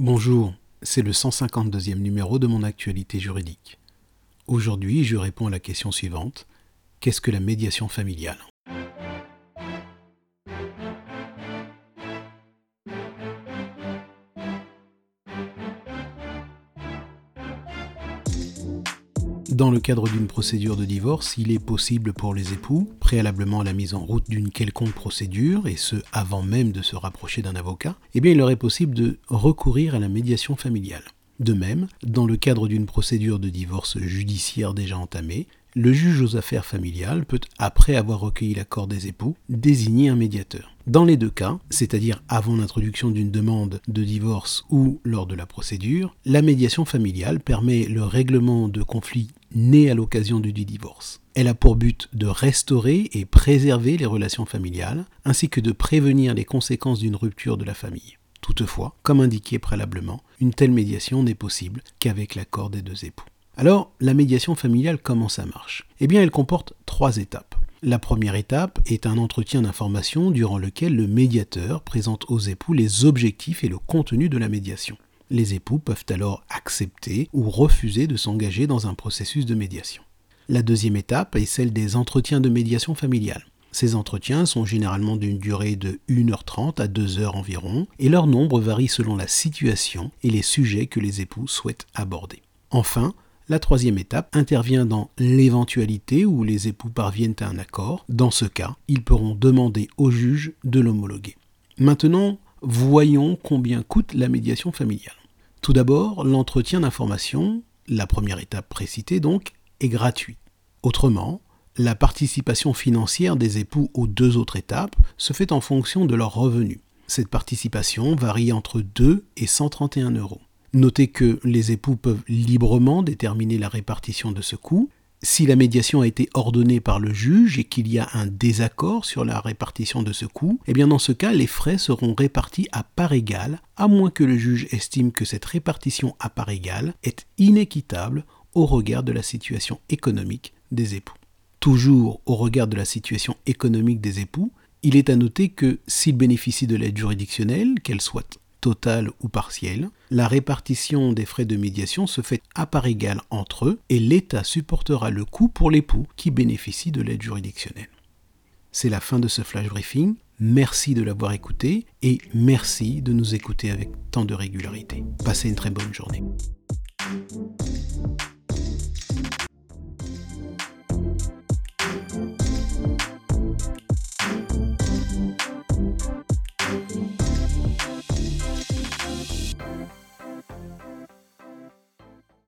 Bonjour, c'est le 152e numéro de mon actualité juridique. Aujourd'hui, je réponds à la question suivante. Qu'est-ce que la médiation familiale? Dans le cadre d'une procédure de divorce, il est possible pour les époux, préalablement à la mise en route d'une quelconque procédure, et ce avant même de se rapprocher d'un avocat, eh bien il leur est possible de recourir à la médiation familiale. De même, dans le cadre d'une procédure de divorce judiciaire déjà entamée, le juge aux affaires familiales peut, après avoir recueilli l'accord des époux, désigner un médiateur. Dans les deux cas, c'est-à-dire avant l'introduction d'une demande de divorce ou lors de la procédure, la médiation familiale permet le règlement de conflits nés à l'occasion du divorce. Elle a pour but de restaurer et préserver les relations familiales, ainsi que de prévenir les conséquences d'une rupture de la famille. Toutefois, comme indiqué préalablement, une telle médiation n'est possible qu'avec l'accord des deux époux. Alors, la médiation familiale, comment ça marche? Eh bien, elle comporte trois étapes. La première étape est un entretien d'information durant lequel le médiateur présente aux époux les objectifs et le contenu de la médiation. Les époux peuvent alors accepter ou refuser de s'engager dans un processus de médiation. La deuxième étape est celle des entretiens de médiation familiale. Ces entretiens sont généralement d'une durée de 1h30 à 2h environ, et leur nombre varie selon la situation et les sujets que les époux souhaitent aborder. Enfin, la troisième étape intervient dans l'éventualité où les époux parviennent à un accord. Dans ce cas, ils pourront demander au juge de l'homologuer. Maintenant, voyons combien coûte la médiation familiale. Tout d'abord, l'entretien d'information, la première étape précitée donc, est gratuit. Autrement, la participation financière des époux aux deux autres étapes se fait en fonction de leurs revenus. Cette participation varie entre 2 et 131 euros. Notez que les époux peuvent librement déterminer la répartition de ce coût. Si la médiation a été ordonnée par le juge et qu'il y a un désaccord sur la répartition de ce coût, eh bien dans ce cas, les frais seront répartis à part égale, à moins que le juge estime que cette répartition à part égale est inéquitable au regard de la situation économique des époux. Toujours au regard de la situation économique des époux, il est à noter que s'ils bénéficient de l'aide juridictionnelle, qu'elle soit totale ou partielle, la répartition des frais de médiation se fait à part égale entre eux et l'État supportera le coût pour l'époux qui bénéficie de l'aide juridictionnelle. C'est la fin de ce flash briefing. Merci de l'avoir écouté et merci de nous écouter avec tant de régularité. Passez une très bonne journée.